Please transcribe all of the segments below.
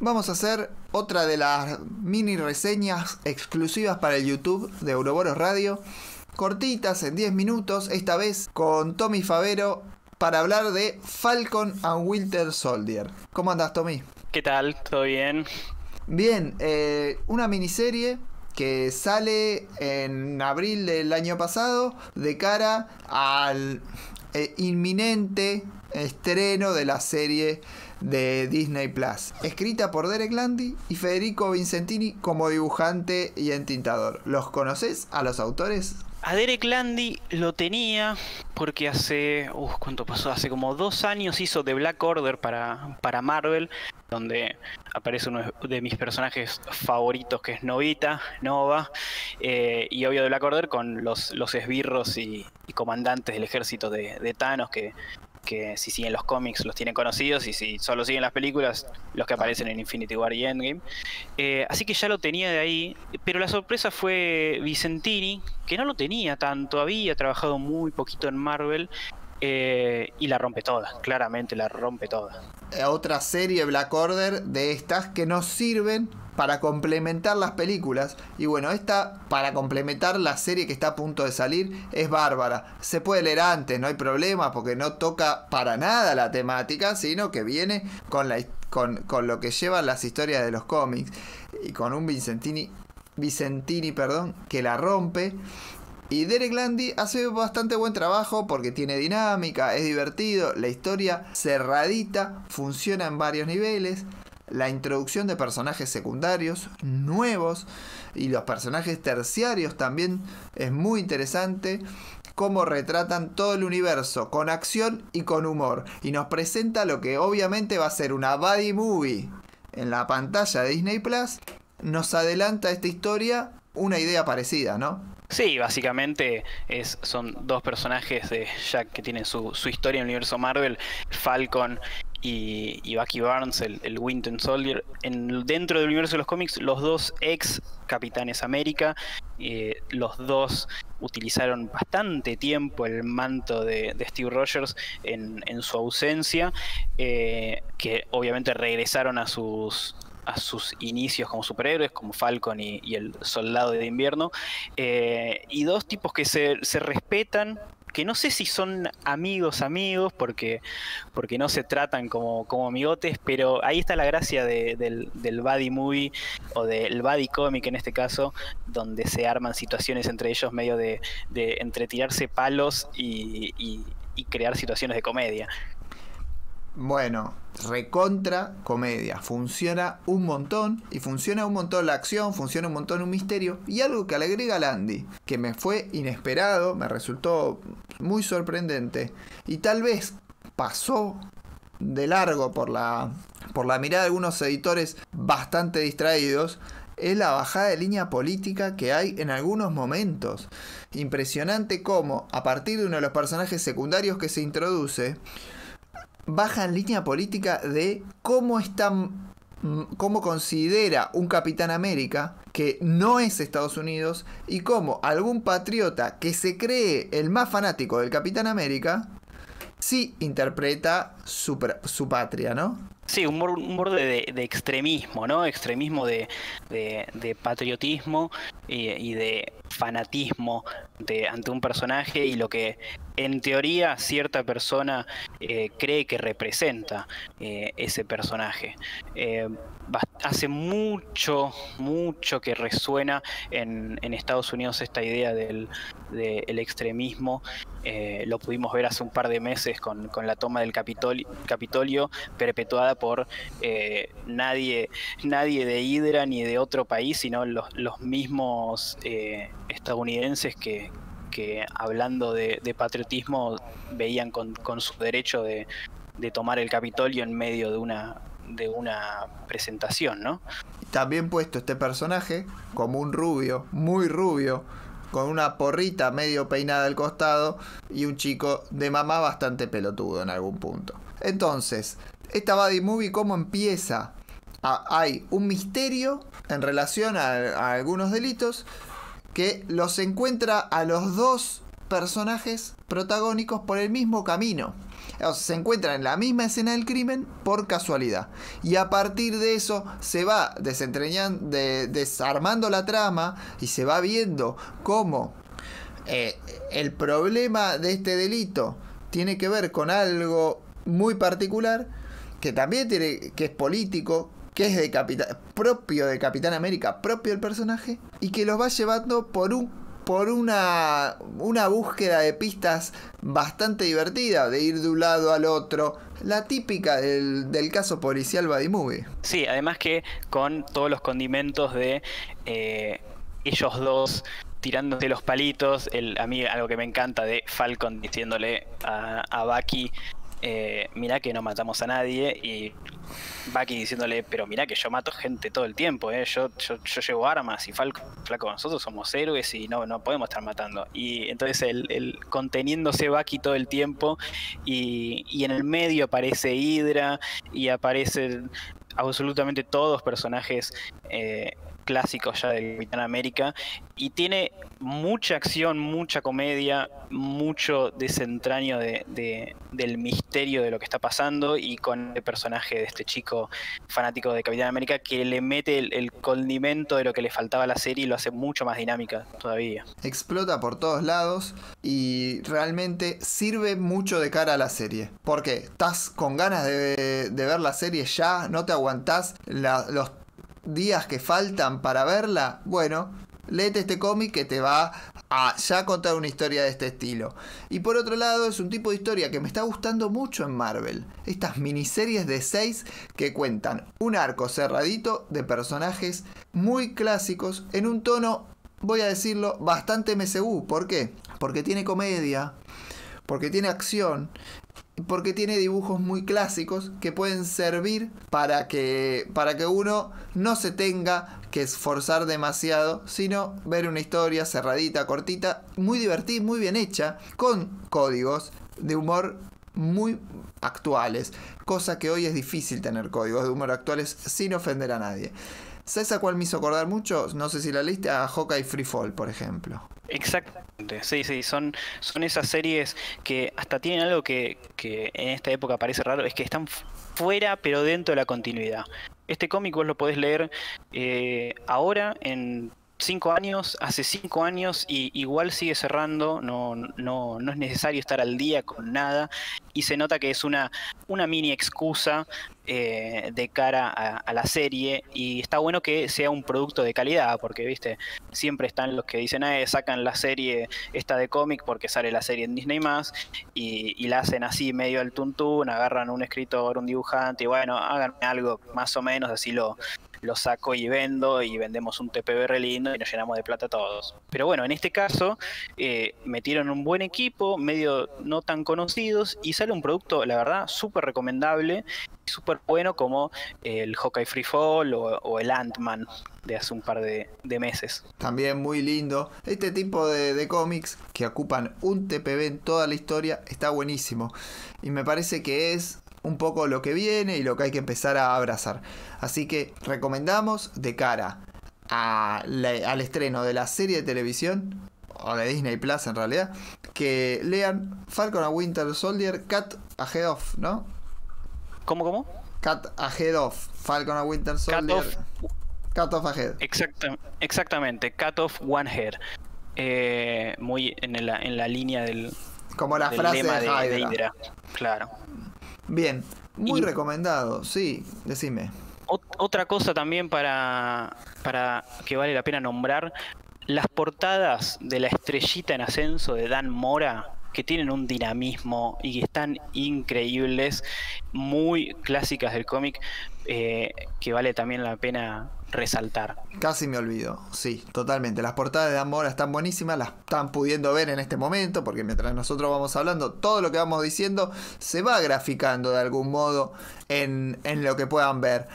vamos a hacer otra de las mini reseñas exclusivas para el YouTube de Euroboros Radio. Cortitas, en 10 minutos, esta vez con Tommy Favero para hablar de Falcon and Winter Soldier. ¿Cómo andas, Tommy? ¿Qué tal? ¿Todo bien? Bien, eh, una miniserie que sale en abril del año pasado de cara al eh, inminente estreno de la serie de Disney Plus, escrita por Derek Landy y Federico Vincentini como dibujante y entintador. ¿Los conoces a los autores? A Derek Landy lo tenía porque hace, uh, ¿cuánto pasó? Hace como dos años hizo The Black Order para, para Marvel, donde aparece uno de mis personajes favoritos que es Novita, Nova, eh, y obvio The Black Order con los, los esbirros y, comandantes del ejército de, de Thanos que que si siguen los cómics los tienen conocidos y si solo siguen las películas, los que aparecen en Infinity War y Endgame. Eh, así que ya lo tenía de ahí, pero la sorpresa fue Vicentini, que no lo tenía tanto, había trabajado muy poquito en Marvel eh, y la rompe toda, claramente la rompe toda. Eh, otra serie Black Order de estas que nos sirven para complementar las películas. Y bueno, esta para complementar la serie que está a punto de salir es bárbara. Se puede leer antes, no hay problema, porque no toca para nada la temática, sino que viene con, la, con, con lo que llevan las historias de los cómics. Y con un Vicentini, Vicentini perdón, que la rompe. Y Derek Landy hace bastante buen trabajo porque tiene dinámica, es divertido, la historia cerradita, funciona en varios niveles. La introducción de personajes secundarios nuevos y los personajes terciarios también es muy interesante. Cómo retratan todo el universo con acción y con humor. Y nos presenta lo que obviamente va a ser una buddy movie en la pantalla de Disney Plus. Nos adelanta esta historia una idea parecida, ¿no? Sí, básicamente son dos personajes de Jack que tienen su, historia en el universo Marvel, Falcon y, Bucky Barnes, el, Winter Soldier. En, dentro del universo de los cómics, los dos ex Capitanes América, eh, los dos utilizaron bastante tiempo el manto de, Steve Rogers en, su ausencia, eh, que obviamente regresaron a sus a sus inicios como superhéroes, como Falcon y, el Soldado de Invierno, eh, y dos tipos que se, respetan, que no sé si son amigos amigos, porque, porque no se tratan como, como amigotes, pero ahí está la gracia del, del buddy movie, o del buddy comic en este caso, donde se arman situaciones entre ellos medio de, de entre tirarse palos y, y crear situaciones de comedia. Bueno, recontra comedia. Funciona un montón. Y funciona un montón la acción, funciona un montón un misterio. Y algo que le agrega Landy, que me fue inesperado, me resultó muy sorprendente. Y tal vez pasó de largo por la, por la mirada de algunos editores bastante distraídos. Es la bajada de línea política que hay en algunos momentos. Impresionante cómo, a partir de uno de los personajes secundarios que se introduce, baja en línea política de cómo están cómo considera un Capitán América que no es Estados Unidos y cómo algún patriota que se cree el más fanático del Capitán América sí interpreta su, su patria, ¿no? Sí, un borde de, extremismo, ¿no? Extremismo de, patriotismo y, de fanatismo de, ante un personaje y lo que en teoría cierta persona eh, cree que representa eh, ese personaje. Eh, hace mucho, mucho que resuena en, Estados Unidos esta idea del, extremismo. Eh, lo pudimos ver hace un par de meses con, la toma del Capitolio, perpetuada por eh, nadie, nadie de Hydra ni de otro país, sino los, mismos eh, estadounidenses que, hablando de, patriotismo veían con, su derecho de tomar el Capitolio en medio de una de una presentación, ¿no? También puesto este personaje como un rubio, muy rubio, con una porrita medio peinada al costado y un chico de mamá bastante pelotudo en algún punto. Entonces, esta Buddy Movie, ¿cómo empieza? Ah, hay un misterio en relación a algunos delitos que los encuentra a los dos personajes protagónicos por el mismo camino. Se encuentran en la misma escena del crimen por casualidad. Y a partir de eso se va desentrañando, desarmando la trama y se va viendo cómo eh, el problema de este delito tiene que ver con algo muy particular que también tiene que es político que es de propio de Capitán América propio el personaje y que los va llevando por un por una, una búsqueda de pistas bastante divertida, de ir de un lado al otro. La típica del, caso policial Buddy Movie. Sí, además que con todos los condimentos de eh, ellos dos tirándose los palitos. El, a mí algo que me encanta de Falcon diciéndole a, a Bucky eh, mirá que no matamos a nadie y Bucky diciéndole, pero mirá que yo mato gente todo el tiempo, eh. yo, yo, llevo armas y Falco, flaco, nosotros somos héroes y no, no podemos estar matando. Y entonces el, conteniéndose Bucky todo el tiempo y, y, en el medio aparece Hydra y aparecen absolutamente todos personajes eh, clásicos ya del Capitán América y tiene mucha acción, mucha comedia, mucho desentraño de, del misterio de lo que está pasando y con el personaje de este chico fanático de Capitán América que le mete el, condimento de lo que le faltaba a la serie y lo hace mucho más dinámica todavía. Explota por todos lados y realmente sirve mucho de cara a la serie. Porque estás con ganas de, ver la serie ya, no te aguantás los días que faltan para verla, bueno, léete este cómic que te va a ya contar una historia de este estilo. Y por otro lado, es un tipo de historia que me está gustando mucho en Marvel. Estas miniseries de 6 que cuentan un arco cerradito de personajes muy clásicos en un tono, voy a decirlo, bastante MCU. ¿Por qué? Porque tiene comedia, porque tiene acción porque tiene dibujos muy clásicos que pueden servir para que, para que uno no se tenga que esforzar demasiado, sino ver una historia cerradita, cortita, muy divertida, muy bien hecha, con códigos de humor muy actuales, cosa que hoy es difícil tener códigos de humor actuales sin ofender a nadie. ¿Sabes a cuál me hizo acordar mucho? No sé si la leíste, a Hawkeye Free Fall, por ejemplo. Exactamente, sí, sí, son, son esas series que hasta tienen algo que, que en esta época parece raro, es que están fuera pero dentro de la continuidad. Este cómic vos lo podés leer eh, ahora en cinco años, hace cinco años y igual sigue cerrando, no, no, no es necesario estar al día con nada y se nota que es una, una mini excusa eh, de cara a, la serie y está bueno que sea un producto de calidad porque viste siempre están los que dicen ah, sacan la serie esta de cómic porque sale la serie en Disney más y, y, la hacen así medio al tuntún agarran un escritor un dibujante y bueno hagan algo más o menos así lo lo saco y vendo y vendemos un TPBR lindo y nos llenamos de plata todos. Pero bueno, en este caso eh, metieron un buen equipo, medio no tan conocidos y sale un producto, la verdad, súper recomendable y súper bueno como el Hawkeye Free Fall o, el Ant-Man de hace un par de, meses. También muy lindo. Este tipo de, de cómics que ocupan un TPB en toda la historia está buenísimo. Y me parece que es un poco lo que viene y lo que hay que empezar a abrazar. Así que recomendamos de cara al estreno de la serie de televisión, o de Disney Plus en realidad, que lean Falcon a Winter Soldier Cut Ahead of, ¿no? ¿Cómo, cómo? Cut Ahead of. Falcon a Winter Soldier. Cut off, Ahead. exactamente, Cut off One Head. Eh, muy en la, en la línea del. Como la frase de, Hydra. Claro. Bien, muy recomendado, sí, decime. Otra cosa también para, para que vale la pena nombrar, las portadas de la estrellita en ascenso de Dan Mora, que tienen un dinamismo y que están increíbles, muy clásicas del cómic, eh, que vale también la pena resaltar. Casi me olvido, sí, totalmente. Las portadas de Amora están buenísimas, las están pudiendo ver en este momento, porque mientras nosotros vamos hablando, todo lo que vamos diciendo se va graficando de algún modo en, en lo que puedan ver.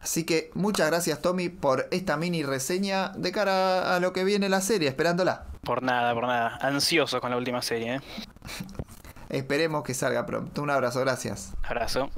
Así que muchas gracias Tommy por esta mini reseña de cara a lo que viene la serie, esperándola. Por nada, por nada. Ansioso con la última serie. ¿eh? Esperemos que salga pronto. Un abrazo, gracias. Abrazo.